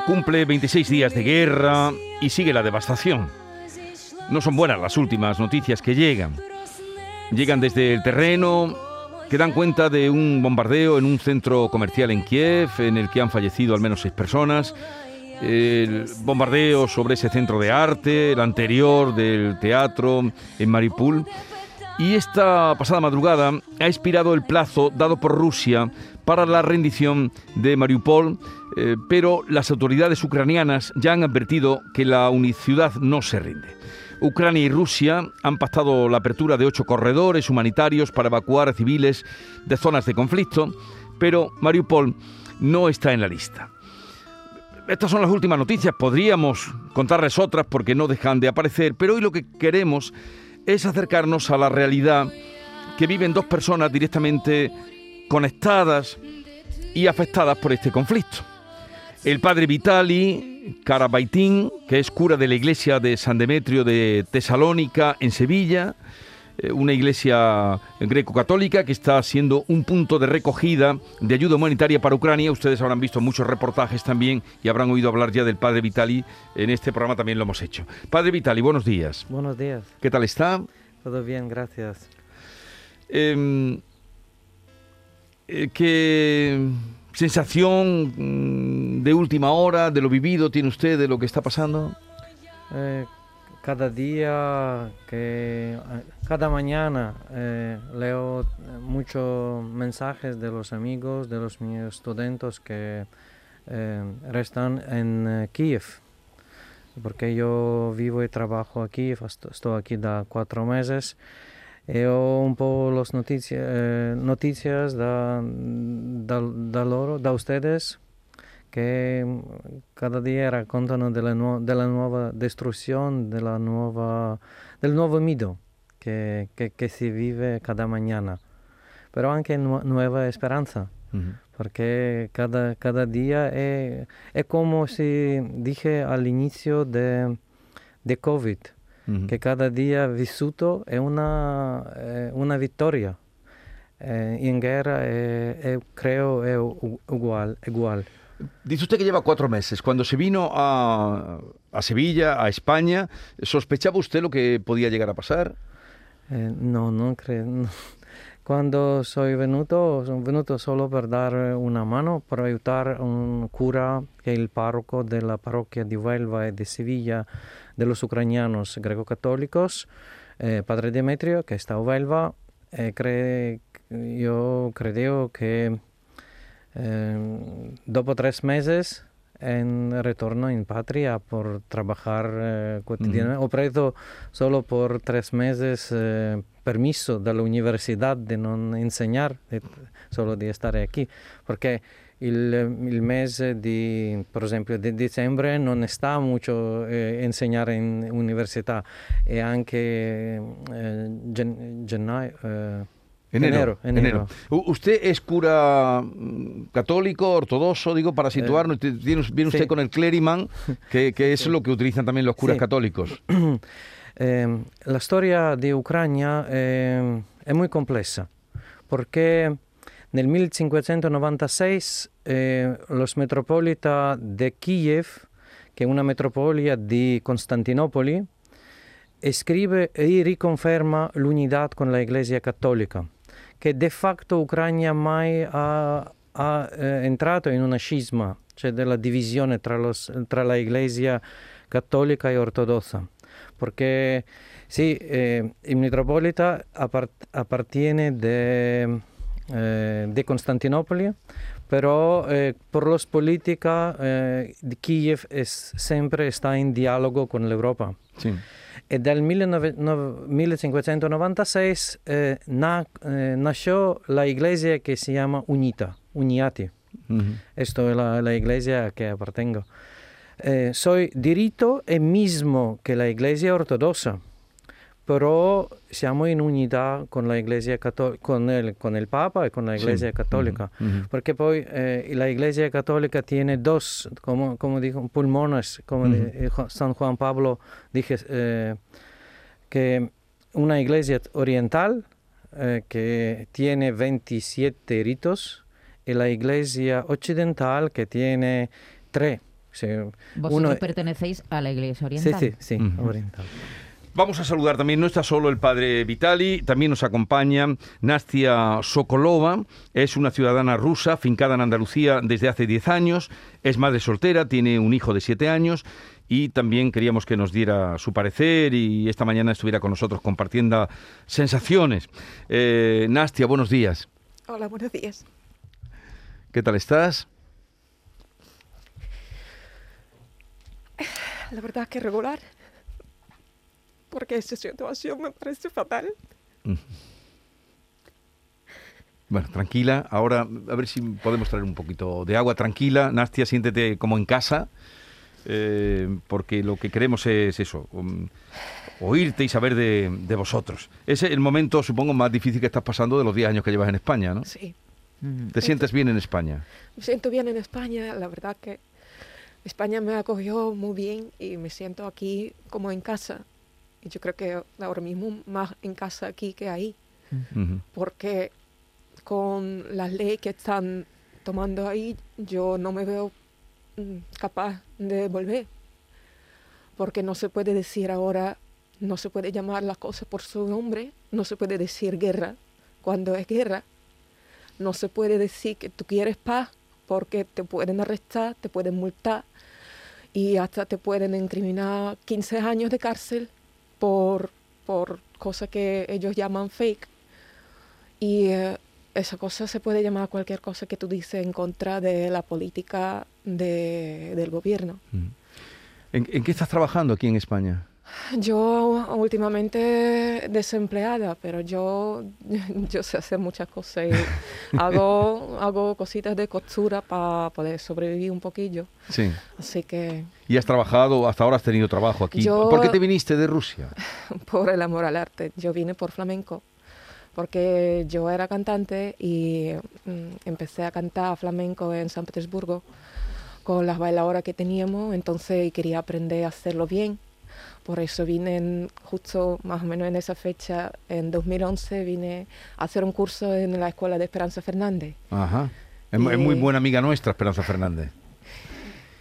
Cumple 26 días de guerra y sigue la devastación. No son buenas las últimas noticias que llegan. Llegan desde el terreno, que dan cuenta de un bombardeo en un centro comercial en Kiev, en el que han fallecido al menos seis personas. El bombardeo sobre ese centro de arte, el anterior del teatro en Mariupol. Y esta pasada madrugada ha expirado el plazo dado por Rusia para la rendición de Mariupol, eh, pero las autoridades ucranianas ya han advertido que la ciudad no se rinde. Ucrania y Rusia han pactado la apertura de ocho corredores humanitarios para evacuar a civiles de zonas de conflicto, pero Mariupol no está en la lista. Estas son las últimas noticias, podríamos contarles otras porque no dejan de aparecer, pero hoy lo que queremos es acercarnos a la realidad que viven dos personas directamente conectadas y afectadas por este conflicto. El padre Vitali Karabaitín, que es cura de la iglesia de San Demetrio de Tesalónica en Sevilla, eh, una iglesia greco-católica que está siendo un punto de recogida de ayuda humanitaria para Ucrania. Ustedes habrán visto muchos reportajes también y habrán oído hablar ya del padre Vitali. En este programa también lo hemos hecho. Padre Vitali, buenos días. Buenos días, ¿Qué tal está? todo bien, gracias. Eh, eh, ¿Qué sensación mm, de última hora, de lo vivido tiene usted, de lo que está pasando? Eh, cada día, que, eh, cada mañana eh, leo eh, muchos mensajes de los amigos, de los mis estudiantes que restan en Kiev, porque yo vivo y trabajo aquí, est- estoy aquí da cuatro meses. Leo un po' las noticias, eh, noticias da, da, da loro, da ustedes, mm, cada día raccontano della, nuo- della nuova distruzione, della nuova, del nuovo mito che, che- che si vive cada mañana, però anche nu- nuova speranza, Ujú. perché cada, cada día è, è come si dije all'inizio de, de Covid, Ujú. che cada día vissuto è una, è una vittoria. Eh, in guerra è, è- creo è u- ugual, ugual. Dice usted que lleva cuatro meses. Cuando se vino a, a Sevilla, a España, ¿sospechaba usted lo que podía llegar a pasar? Eh, no, non credo. Quando sono venuto, sono venuto solo per dare una mano, per aiutare un cura che è il parroco della parrocchia di Huelva e di Sevilla de los ucranianos greco-católicos, eh, Padre Demetrio, che sta a Huelva. E cre- io credo che eh, dopo tres meses en retorno in patria por trabajar eh, cotidianamente. Ho preso solo por tres meses eh, permesso dall'università di non insegnare, di- solo di stare qui, perché il, il mese di, per esempio, di dicembre non sta molto eh, insegnare in università e anche eh, gen- gennaio, eh, Enero. enero. U- ¿Usted es cura mm, católico, ortodoxo, digo, para situarnos? T- tiene- Viene usted sí. con el cleriman, que, que es lo que utilizan también los curas Sí. católicos. Eh, la storia di Ucraina eh, è molto complessa perché nel 1596 eh, lo metropolita di Kiev, che è una metropolia di Costantinopoli, scrive e riconferma l'unità con la Iglesia cattolica, che de facto Ucraina mai ha, ha eh, entrato in una scisma, cioè della divisione tra, los- tra la Iglesia cattolica e ortodossa. Perché sì, eh, il metropolita appart- appartiene de, eh, di Costantinopoli, però eh, per la politica eh, Kiev è s- sempre sta in dialogo con l'Europa. Sí. E dal 19- no- 1596 eh, na- eh, nasció la iglesia que se llama Unita, Uniati. Esto es la, la iglesia que apartengo. Eh, soy diritto e mismo que la iglesia ortodossa, però siamo in unità con la iglesia catto- con el, con el Papa e con la iglesia cattolica. Ujú, ujú. Porque poi eh, la iglesia católica tiene dos, como, como dijo, pulmones, como eh, San Juan Pablo dije, eh, que una iglesia oriental eh, que tiene 27 ritos y la iglesia occidental que tiene 3. Sí, Vosotros uno- pertenecéis a la Iglesia sí, Oriental. sí, sí, Ujú. oriental. Vamos a saludar también, no está solo el padre Vitali, también nos acompaña Nastia Sokolova, es una ciudadana rusa, fincada en Andalucía desde hace 10 años, es madre soltera, tiene un hijo de 7 años y también queríamos que nos diera su parecer y esta mañana estuviera con nosotros compartiendo sensaciones. Eh, Nastia, buenos días. Hola, buenos días. ¿Qué tal estás? La verdad que regular. Porque esta situación me parece fatal. Bueno, tranquila. Ahora, a ver si podemos traer un poquito de agua. Tranquila, Nastia, siéntete como en casa, eh, porque lo que queremos es eso, um, oírte y saber de, de vosotros. Ese es el momento, supongo, más difícil que estás pasando de los 10 años que llevas en España, ¿no? Sí. ¿Te sientes bien en España? Me siento bien en España. La verdad que España me acogió muy bien y me siento aquí como en casa. Y yo creo que ahora mismo más en casa aquí que ahí. Porque con las leyes que están tomando ahí, yo no me veo mm, capaz de volver. Porque no se puede decir ahora, no se puede llamar las cosas por su nombre, no se puede decir guerra cuando es guerra, no se puede decir que tú quieres paz porque te pueden arrestar, te pueden multar y hasta te pueden incriminar 15 años de cárcel por, por cosas que ellos llaman fake. Y eh, esa cosa se puede llamar cualquier cosa que tú dices en contra de la política de- del gobierno. Ujú. ¿En, en qué estás trabajando aquí en España? Yo últimamente desempleada, pero yo, yo sé hacer muchas cosas. y hago, hago cositas de costura para poder sobrevivir un poquillo. Sí. Así que, ¿Y has trabajado, hasta ahora has tenido trabajo aquí? Yo- ¿Por qué te viniste de Rusia? por el amor al arte, yo vine por flamenco. Porque yo era cantante y mm, empecé a cantar flamenco en San Petersburgo con las bailadoras que teníamos, entonces quería aprender a hacerlo bien. Por eso vine en- justo más o menos en esa fecha, en 2011, vine a hacer un curso en la escuela de Esperanza Fernández. Ajá. Es, mu- es muy buena amiga nuestra, Esperanza Fernández.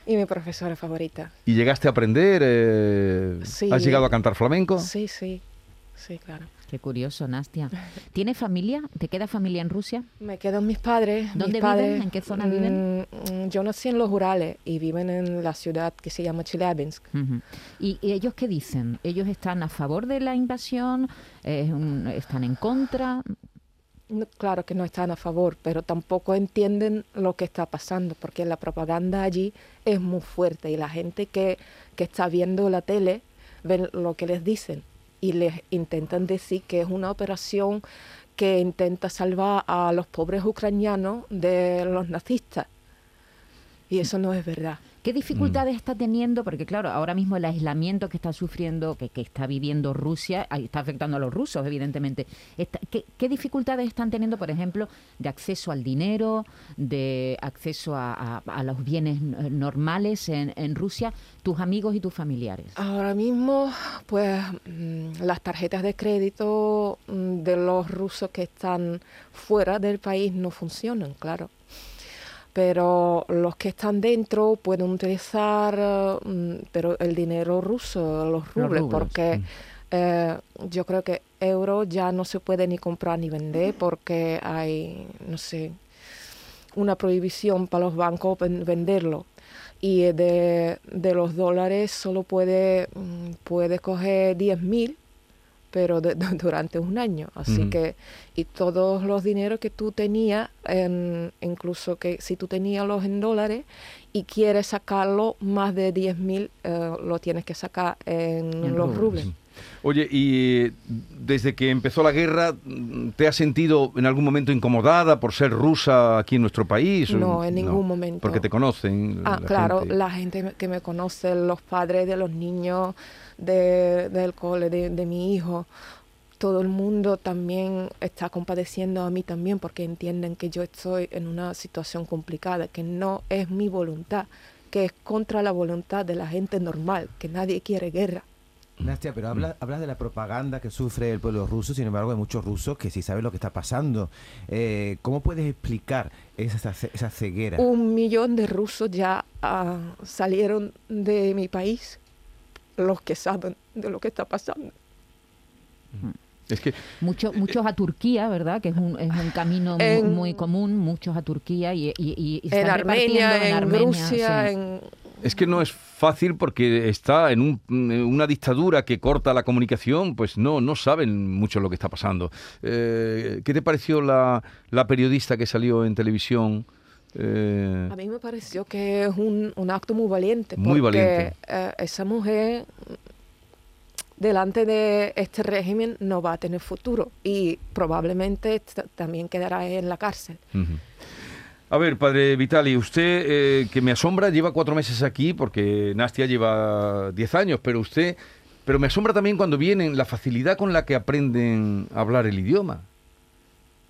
Y mi profesora favorita. ¿Y llegaste a aprender? eh, Sí. ¿Has llegado a cantar flamenco? Sí, sí, sí, claro. Qué curioso, Nastia. ¿Tienes familia? ¿Te queda familia en Rusia? Me quedan mis padres. ¿Dónde mis viven? ¿En qué zona viven? mm, mm, Yo nací en los Urales y viven en la ciudad que se llama Chelyabinsk. ¿Y, y ellos qué dicen? ¿Ellos están a favor de la invasión? Eh, ¿Están en contra? No, claro que no están a favor, pero tampoco entienden lo que está pasando, porque la propaganda allí es muy fuerte y la gente que, que está viendo la tele ve lo que les dicen y les intentan decir que es una operación que intenta salvar a los pobres ucranianos de los nazistas. Y eso no es verdad. ¿Qué dificultades está teniendo? Porque claro, ahora mismo el aislamiento que está sufriendo, que, está viviendo Rusia, está afectando a los rusos, evidentemente. ¿qué, dificultades están teniendo, por ejemplo, de acceso al dinero, de acceso a, los bienes eh, normales en, en Rusia, tus amigos y tus familiares? Ahora mismo, pues mm, las tarjetas de crédito mm, de los rusos que están fuera del país no funcionan, claro. Pero los que están dentro pueden utilizar, mm, pero el dinero ruso, los rubles, porque mm. eh, yo creo que euro ya no se puede ni comprar ni vender porque hay, no sé, una prohibición para los bancos ven- venderlo. Y de, de los dólares solo puede, mm, puede coger 10.000, pero de- de- durante un año. Así que, y todos los dineros que tú tenías, en- incluso que si tú tenías los en dólares y quieres sacarlo más de 10.000, eh, lo tienes que sacar en, En los rubles. Oye, y desde que empezó la guerra, ¿te has sentido en algún momento incomodada por ser rusa aquí en nuestro país? No, en ningún momento. Porque te conocen. Ah, la claro, gente. la gente que me conoce, los padres de los niños de- del cole, de, de mi hijo, todo el mundo también está compadeciendo a mí también porque entienden que yo estoy en una situación complicada, que no es mi voluntad, que es contra la voluntad de la gente normal, que nadie quiere guerra. Nastia, pero habla- hablas de la propaganda que sufre el pueblo ruso, sin embargo hay muchos rusos que sí saben lo que está pasando. Eh, ¿Cómo puedes explicar esa, esa ceguera? Un millón de rusos ya ah, salieron de mi país, los que saben de lo que está pasando. Es que Muchos, muchos a Turquía, ¿verdad? Que es un, es un camino En- muy común, muchos a Turquía y, y, y- y En están Armenia, en, Armenia, Rusia, sí. en Es que no es fácil porque está en un- una dictadura que corta la comunicación, pues no, no saben mucho lo que está pasando. Eh, ¿Qué te pareció la, la periodista que salió en televisión? Eh, A mí me pareció que es un, un acto muy valiente. Muy porque, valiente. eh, esa mujer, delante de este régimen, no va a tener futuro y probablemente también quedará en la cárcel. A ver, padre Vitali, usted, eh, que me asombra, lleva cuatro meses aquí porque Nastia lleva diez años, pero usted, pero me asombra también cuando vienen la facilidad con la que aprenden a hablar el idioma.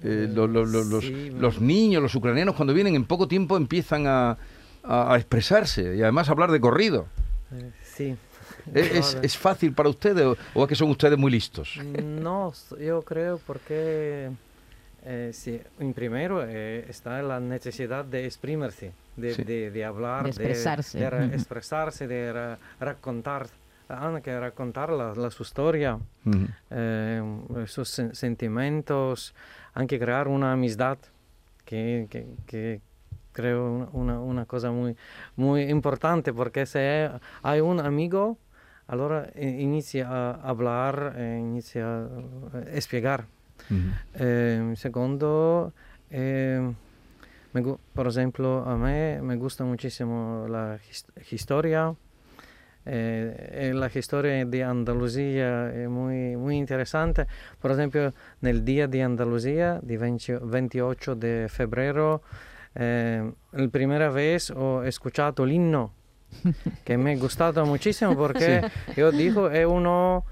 Eh, lo- lo- lo- los, Sí, los niños, los ucranianos, cuando vienen en poco tiempo empiezan a, a- a expresarse y además a hablar de corrido. Sí. ¿Es, es- es fácil para ustedes o, o es que son ustedes muy listos? No, yo creo porque eh, sí, en primero eh, está la necesidad de exprimirse, de, Sí. de, de hablar, De expresarse. de, ra- Ujú. expresarse, de ra- racontar, ah, que racontar la, la su historia, eh, sus sen- sentimientos, anche crear una amistad que, que- que creo una, una cosa muy, muy importante porque si hay un amigo, allora eh, inicia a hablar, eh, inicia a. Ujú. Eh, secondo, eh, me por ejemplo, a mí me gusta muchísimo la his- historia. Eh, la historia de Andalucía es muy, muy interesante. Por ejemplo, en el Día de Andalucía, de 20 28 de febrero, eh, la primera vez he escuchado el himno, que me ha gustado muchísimo porque yo digo, es uno,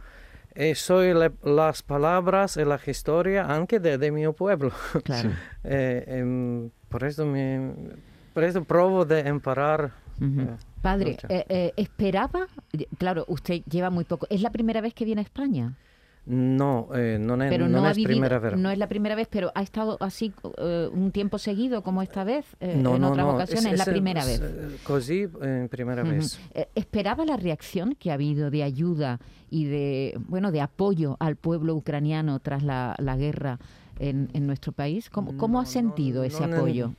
eh, soy le- las palabras y la historia anche de, de mi pueblo. Claro. Eh, em, por eso me, por eso provo de emparar. Ujú. eh, Padre, eh, eh, ¿esperaba? Claro, usted lleva muy poco. ¿Es la primera vez que viene a España? No, eh, non è, Pero no, ha è vivido, primera vez. no es la primera vez, pero ha estado así eh, un tiempo seguido como esta vez, eh, No, en no, otras no, ocasiones, es la es- primera es, vez. eh, Così, eh, primera Ujú. vez. Eh, ¿Esperaba la reacción que ha habido de ayuda y de bueno de apoyo al pueblo ucraniano tras la, la guerra en, en nuestro país? ¿Cómo, cómo ha No, sentido no, ese apoyo?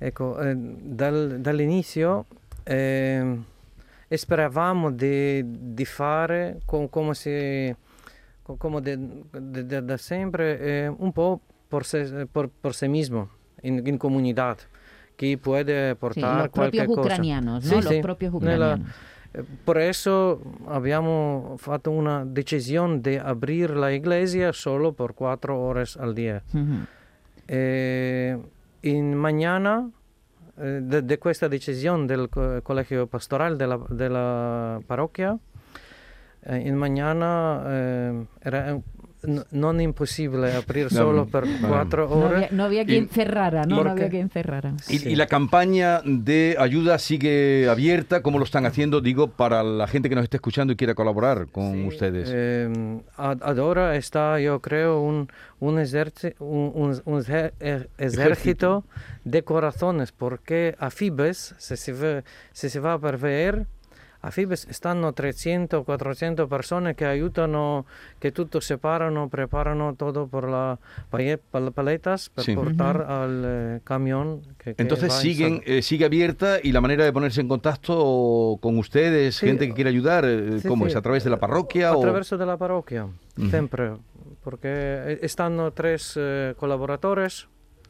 Ecco, dal- dall'inizio eh, speravamo di, di fare co- come, se, co- come da sempre eh, un po' por se, por, por sí mismo, in, in comunità, che può Sí, portare los qualche cosa. ¿no? Sì, sì, propios nella- Per eso abbiamo fatto una decisione di aprire la iglesia solo per quattro ore al dia. Ujú. Eh, in mañana eh, de, de questa decisione del co- collegio pastorale della, della parrocchia, eh, in mañana eh, era eh, n- non impossibile aprire No, solo no, per no. quattro No había, no había quien Y- cerrara, ¿no? ¿Por No había quien cerrara. Y, Sí. y la campaña de ayuda sigue abierta, ¿cómo lo están haciendo? Digo, para la gente que nos esté escuchando y quiera colaborar con ustedes. ehm, ad, ad ora está, io creo, un, un, eserci- un, un- un ejer- er- esercito de corazones, porque a Fibes, se se va per vedere, a Fibes stanno 300, 400 persone che aiutano, che tutto separano, preparano todo por la paletas per Sí. portar al eh, camión. Que, que Entonces siguen, eh, sigue abierta y la manera de ponerse en contacto con ustedes, Sí, gente que quiera ayudar, eh, Sì, ¿cómo es? ¿A través de la parroquia? o- Attraverso della parrocchia, Mhm. sempre, perché eh, stanno tre eh, collaboratori,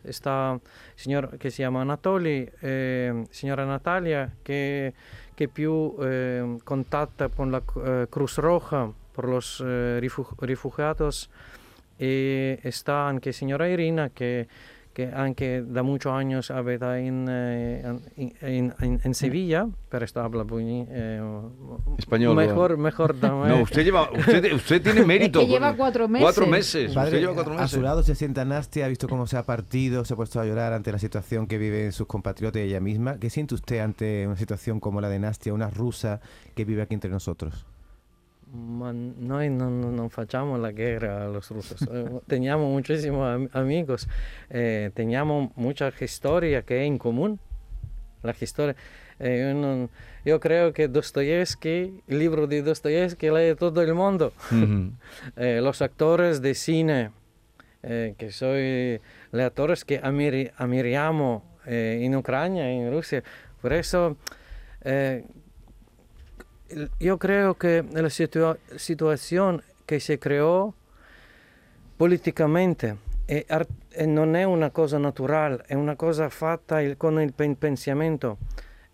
sta il signor che si chiama Anatoli e signora Natalia che, che più eh, contatta con la eh, Cruz Roja por los eh, refugiados. Y está anche signora Irina che, che anche da muchos años abita in, eh, in- in- en Sevilla, pero esto habla muy, eh, Español, Mejor, mejor. No, usted lleva, usted, usted tiene mérito. que lleva cuatro meses. Cuatro meses. Padre, usted lleva cuatro a meses. su lado se sienta Nastia, ha visto cómo se ha partido, se ha puesto a llorar ante la situación que viven sus compatriotas y ella misma. ¿Qué siente usted ante una situación como la de Nastia, una rusa que vive aquí entre nosotros? Ma noi non, non facciamo la guerra a los rusos. Eh, teniamo muchísimos am- amigos, eh, teniamo mucha historia que es en común. La historia. eh, yo, non- yo creo que Dostoyevsky, el libro de Dostoyevsky lee todo el mundo. Ujú. Eh, los actores de cine, eh, que soy los actores que admiramos eh, en Ucrania, en Rusia. Por eso, yo creo que la situa- situación que se creó políticamente eh, eh, non è una cosa naturale, è una cosa fatta il- con il pen- pensamento.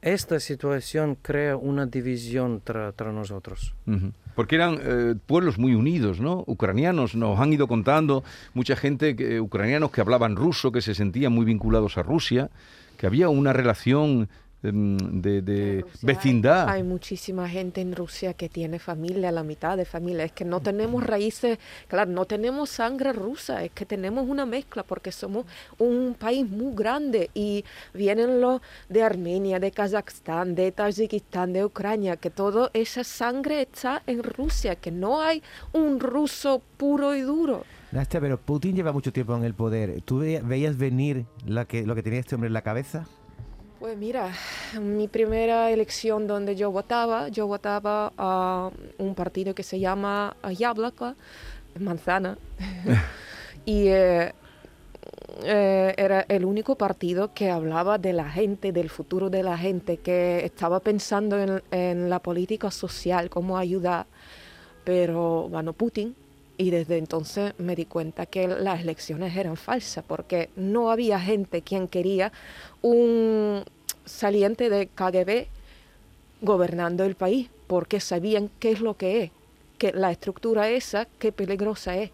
Esta situación crea una división tra, tra nosotros. Ujú. Porque eran eh, pueblos muy unidos, ¿no? Ucranianos, nos han ido contando mucha gente, que, ucranianos que hablaban ruso, que se sentían muy vinculados a Rusia, que había una relación de, de Rusia vecindad. Hay, muchísima gente en Rusia que tiene familia, la mitad de familia. Es que no tenemos raíces, claro, no tenemos sangre rusa, es que tenemos una mezcla porque somos un país muy grande y vienen los de Armenia, de Kazajstán, de Tayikistán, de Ucrania, que toda esa sangre está en Rusia, que no hay un ruso puro y duro. Nastia, pero Putin lleva mucho tiempo en el poder. ¿Tú ve- veías venir la que, lo que tenía este hombre en la cabeza? Pues mira, mi primera elección donde yo votaba, yo votaba a un partido que se llama Yablaka, Manzana, y eh, eh, era el único partido que hablaba de la gente, del futuro de la gente, que estaba pensando en, en la política social, cómo ayudar, pero ganó Putin. Y desde entonces me di cuenta que las elecciones eran falsas, porque no había gente quien quería un saliente de KGB gobernando el país, porque sabían qué es lo que es, que la estructura esa, qué peligrosa es.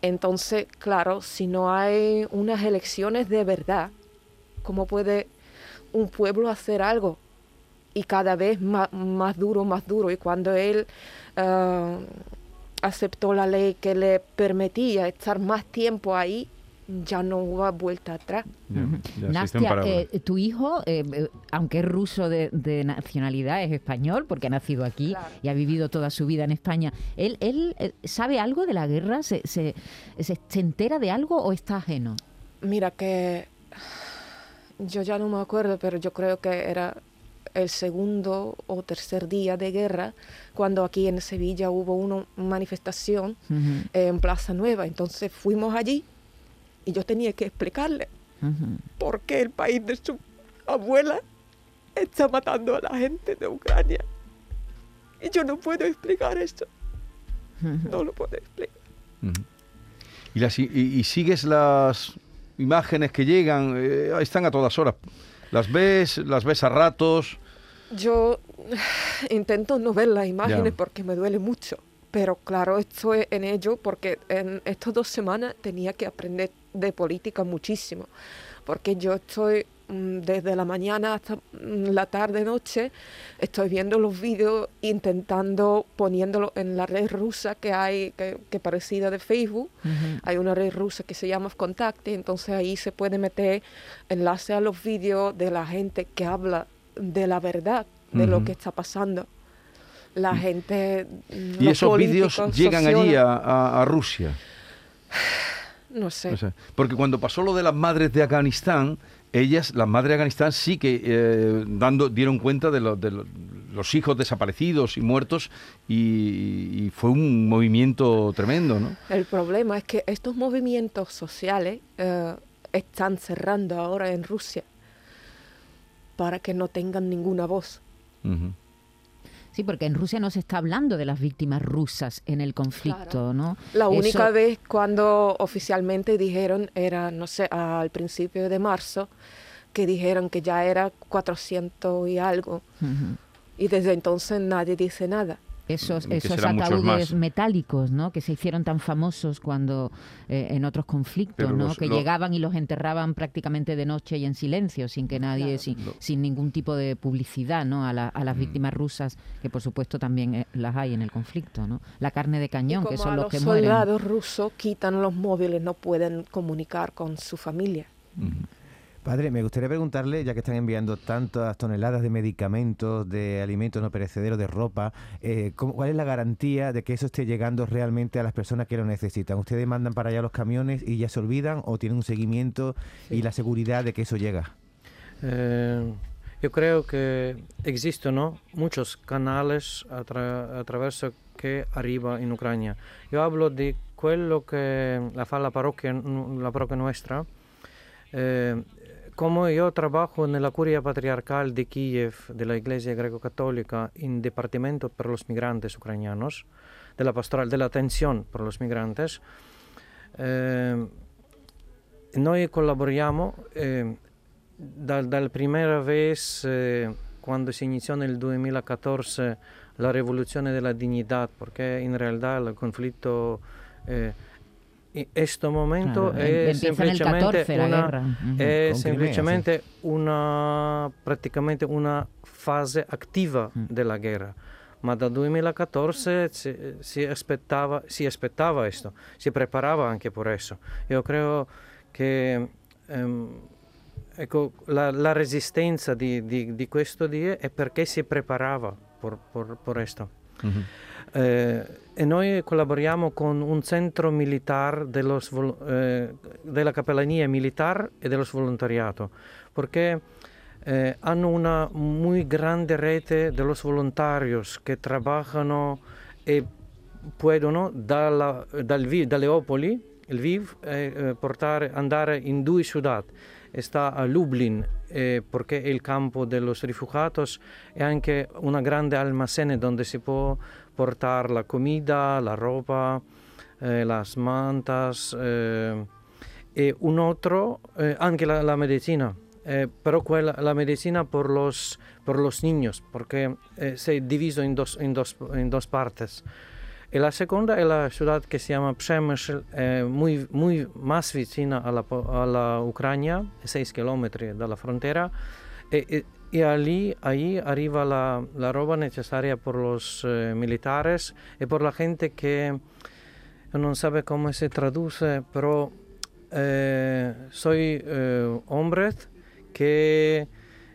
Entonces, claro, si no hay unas elecciones de verdad, ¿cómo puede un pueblo hacer algo? Y cada vez más, más duro, más duro. Y cuando él ah, aceptó la ley que le permitía estar más tiempo ahí, ya no hubo vuelta atrás. Ya, ya Nastia, eh, tu hijo, eh, eh, aunque es ruso de, de nacionalidad, es español porque ha nacido aquí Claro. y ha vivido toda su vida en España. ¿Él, él eh, sabe algo de la guerra? ¿Se, se, se- se entera de algo o está ajeno? Mira que yo ya no me acuerdo, pero yo creo que era el segundo o tercer día de guerra cuando aquí en Sevilla hubo una manifestación en Plaza Nueva. Entonces fuimos allí y yo tenía que explicarle ujú. por qué el país de su abuela está matando a la gente de Ucrania. Y yo no puedo explicar eso, no lo puedo explicar. Ujú. y, las- y- y sigues las imágenes que llegan, eh, están a todas horas. Las ves, las ves a ratos. Yo intento no ver las imágenes Ya. porque me duele mucho, pero claro, estoy en ello porque en estas dos semanas tenía que aprender de política muchísimo, porque yo estoy desde la mañana hasta mm, la tarde, noche, estoy viendo los vídeos, intentando poniéndolo en la red rusa que hay, que, que parecida de Facebook. Hay una red rusa que se llama Contacte, entonces ahí se puede meter enlace a los vídeos de la gente que habla de la verdad, de lo que está pasando. La gente... Y esos vídeos llegan allí a, a- a Rusia. No sé. Porque cuando pasó lo de las madres de Afganistán, ellas, las madres de Afganistán, sí que eh, dando, dieron cuenta de, lo- de lo- los hijos desaparecidos y muertos y, y fue un movimiento tremendo, ¿no? El problema es que estos movimientos sociales eh, están cerrando ahora en Rusia para que no tengan ninguna voz. Sí, porque en Rusia no se está hablando de las víctimas rusas en el conflicto, Claro. ¿no? La Eso- única vez cuando oficialmente dijeron era, no sé, al principio de marzo, que dijeron que ya era 400 y algo. Y desde entonces nadie dice nada. Esos, que esos ataúdes metálicos, ¿no? Que se hicieron tan famosos cuando eh, en otros conflictos, Pero ¿no? los- que llegaban y los enterraban prácticamente de noche y en silencio, sin que nadie, Claro. sin, sin ningún tipo de publicidad, ¿no? A, la- a Mm. las víctimas rusas, que por supuesto también eh, las hay en el conflicto, ¿no? La carne de cañón, que son a los los que mueren. soldados rusos quitan los móviles, no pueden comunicar con su familia. Padre, me gustaría preguntarle, ya que están enviando tantas toneladas de medicamentos, de alimentos no perecederos, de ropa, eh, ¿cómo- ¿cuál es la garantía de que eso esté llegando realmente a las personas que lo necesitan? ¿Ustedes mandan para allá los camiones y ya se olvidan o tienen un seguimiento y la seguridad de que eso llega? Eh, yo creo que existen ¿no? muchos canales a, tra- attraverso che arriva in Ucraina. Io hablo di quello che la fa la parrocchia, la parrocchia. Eh, como yo trabajo en la curia patriarcal de Kiev, de la Iglesia Greco-Católica, en Departamento per los Migrantes Ucranianos, de la pastoral, de la atención por los migrantes, eh, noi collaboriamo eh, da- dalla prima vez eh, quando si iniziò nel 2014 la rivoluzione della dignità, perché in realtà il conflitto eh, questo momento Claro, è el semplicemente 14 la una, è semplicemente una una fase attiva Mm. della guerra. Ma dal 2014 si, si aspettava, si aspettava questo, si preparava anche per questo. Io credo che ehm, ecco, la, la resistenza di, di, di questo dia è perché si preparava per, questo. Ujú. Eh, e noi collaboriamo con un centro militare dello eh, della cappellania militare e dello volontariato, perché eh, hanno una muy grande rete de los voluntarios che lavorano e puedono dalla, dal, Leopoli, il Viv, eh, eh, portare, andare in due città. Sta a Lublin eh, perché è il campo dei rifugiados e anche una grande almacene dove si può portare la comida, la roba, eh, las mantas eh, un altro, eh, anche la, la medicina. Eh, però quella, la medicina per los, per los niños, perché eh, si è diviso in dos, dos, dos partes. E la seconda è la città che si chiama Przemysl, eh, muy, muy más vicina alla, po- alla Ucraina, 6 km dalla frontera, e, e, e lì, ahí arriva la, la roba necessaria per los eh, militares e per la gente che non sabe come si traduce, però eh, soy eh, hombres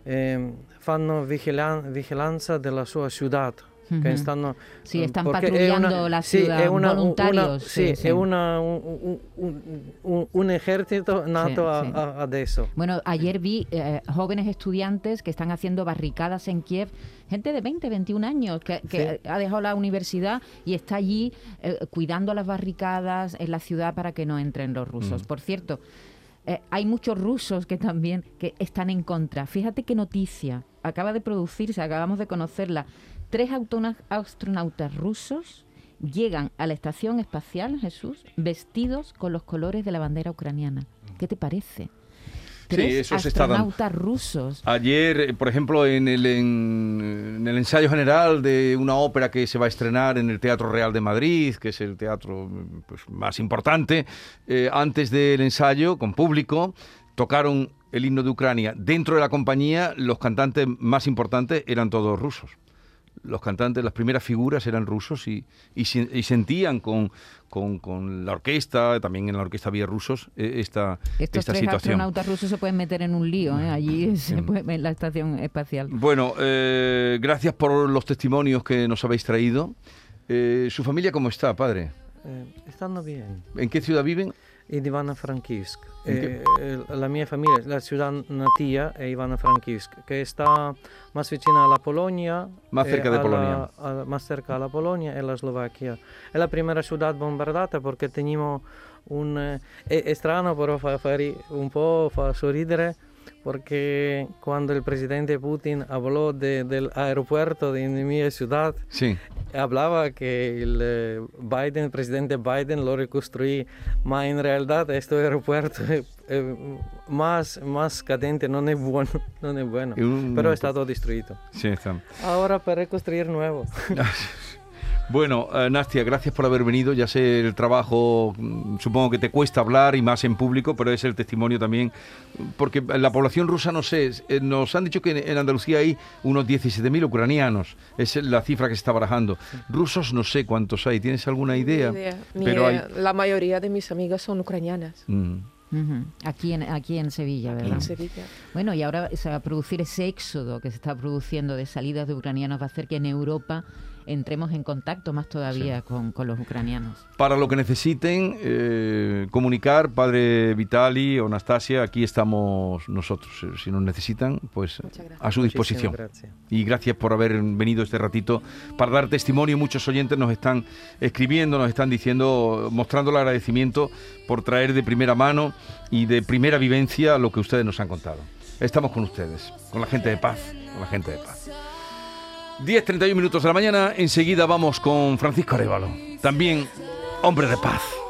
eh, fanno vigilan- vigilanza della sua città. Che Ujú. stanno, Sí, eh, están patrullando una- la ciudad, una- voluntarios. una- sí, sí. è una- un, un- un- un- un esercito nato a- sí. a- adesso. Bueno, ayer vi eh, jóvenes estudiantes que están haciendo barricadas en Kiev, gente de 20, 21 años que, que ha dejado la universidad y está allí eh, cuidando las barricadas en la ciudad para que no entren los rusos. Por cierto, eh, hay muchos rusos que también que están en contra. Fíjate qué noticia. Acaba de producirse, acabamos de conocerla. Tres astronautas rusos llegan a la estación espacial, Jesús, vestidos con los colores de la bandera ucraniana. ¿Qué te parece? Tres eso se está dando. astronautas rusos. Ayer, eh, por ejemplo, en el, en, en el ensayo general de una ópera que se va a estrenar en el Teatro Real de Madrid, que es el teatro mm, pues, más importante, eh, antes del ensayo, con público, tocaron el himno de Ucrania. Dentro de la compañía, los cantantes más importantes eran todos rusos. Los cantantes, las primeras figuras eran rusos y, y, y sentían con, con- con la orquesta, también en la orquesta había rusos, eh, esta, Estos esta tres situación. astronautas rusos se pueden meter en un lío, ¿eh? allí se puede- en la estación espacial. Bueno, eh, gracias por los testimonios que nos habéis traído. Eh, ¿Su familia cómo está, padre? Eh, stanno bien. ¿En qué ciudad viven? In Ivano-Frankivsk. In Eh, eh, la mia famiglia, la ciudad natia è Ivano-Frankivsk, che sta más vicina alla Polonia. E cerca alla- Polonia. a- más cerca alla Polonia e la Slovacchia. È la prima ciudad bombardata perché teniamo un... eh, è, è strano però fa, fa ri- un po' fa sorridere perché quando il presidente Putin hablò de- dell'aeroporto di mia città Sí. hablaba que el eh, Biden, el presidente Biden lo reconstruí, ma in realtà questo aeroporto è, è más, más cadente, non è buono, non è buono. E un- Però è stato distrutto. Sí, está. Ora per ricostruire nuovo. Bueno, eh, Nastia, gracias por haber venido. Ya sé el trabajo, mm, supongo que te cuesta hablar y más en público, pero es el testimonio también, porque la población rusa, no sé, eh, nos han dicho que en- en Andalucía hay unos 17.000 ucrainianos, es la cifra que se está barajando. Rusos no sé cuántos hay, ¿tienes alguna idea? Ni idea. Ni Pero hay... idea. La mayoría de mis amigas son ucranianas Mm. Aquí en, aquí en Sevilla, ¿verdad? en Sevilla. Bueno, y ahora se va a producir ese éxodo que se está produciendo de salidas de ucranianos, va a hacer que en Europa entremos en contacto más todavía con, con los ucranianos. Para lo que necesiten eh, comunicar, padre Vitali o Anastasia, aquí estamos nosotros. Eh, Si nos necesitan, pues a su disposición. Gracias. Y gracias por haber venido este ratito para dar testimonio. Muchos oyentes nos están escribiendo, nos están diciendo, mostrando el agradecimiento por traer de primera mano y de primera vivencia lo que ustedes nos han contado. Estamos con ustedes, con la gente de paz, con la gente de paz. 10.31 minutos de la mañana, enseguida vamos con Francisco Arevalo, también hombre de paz.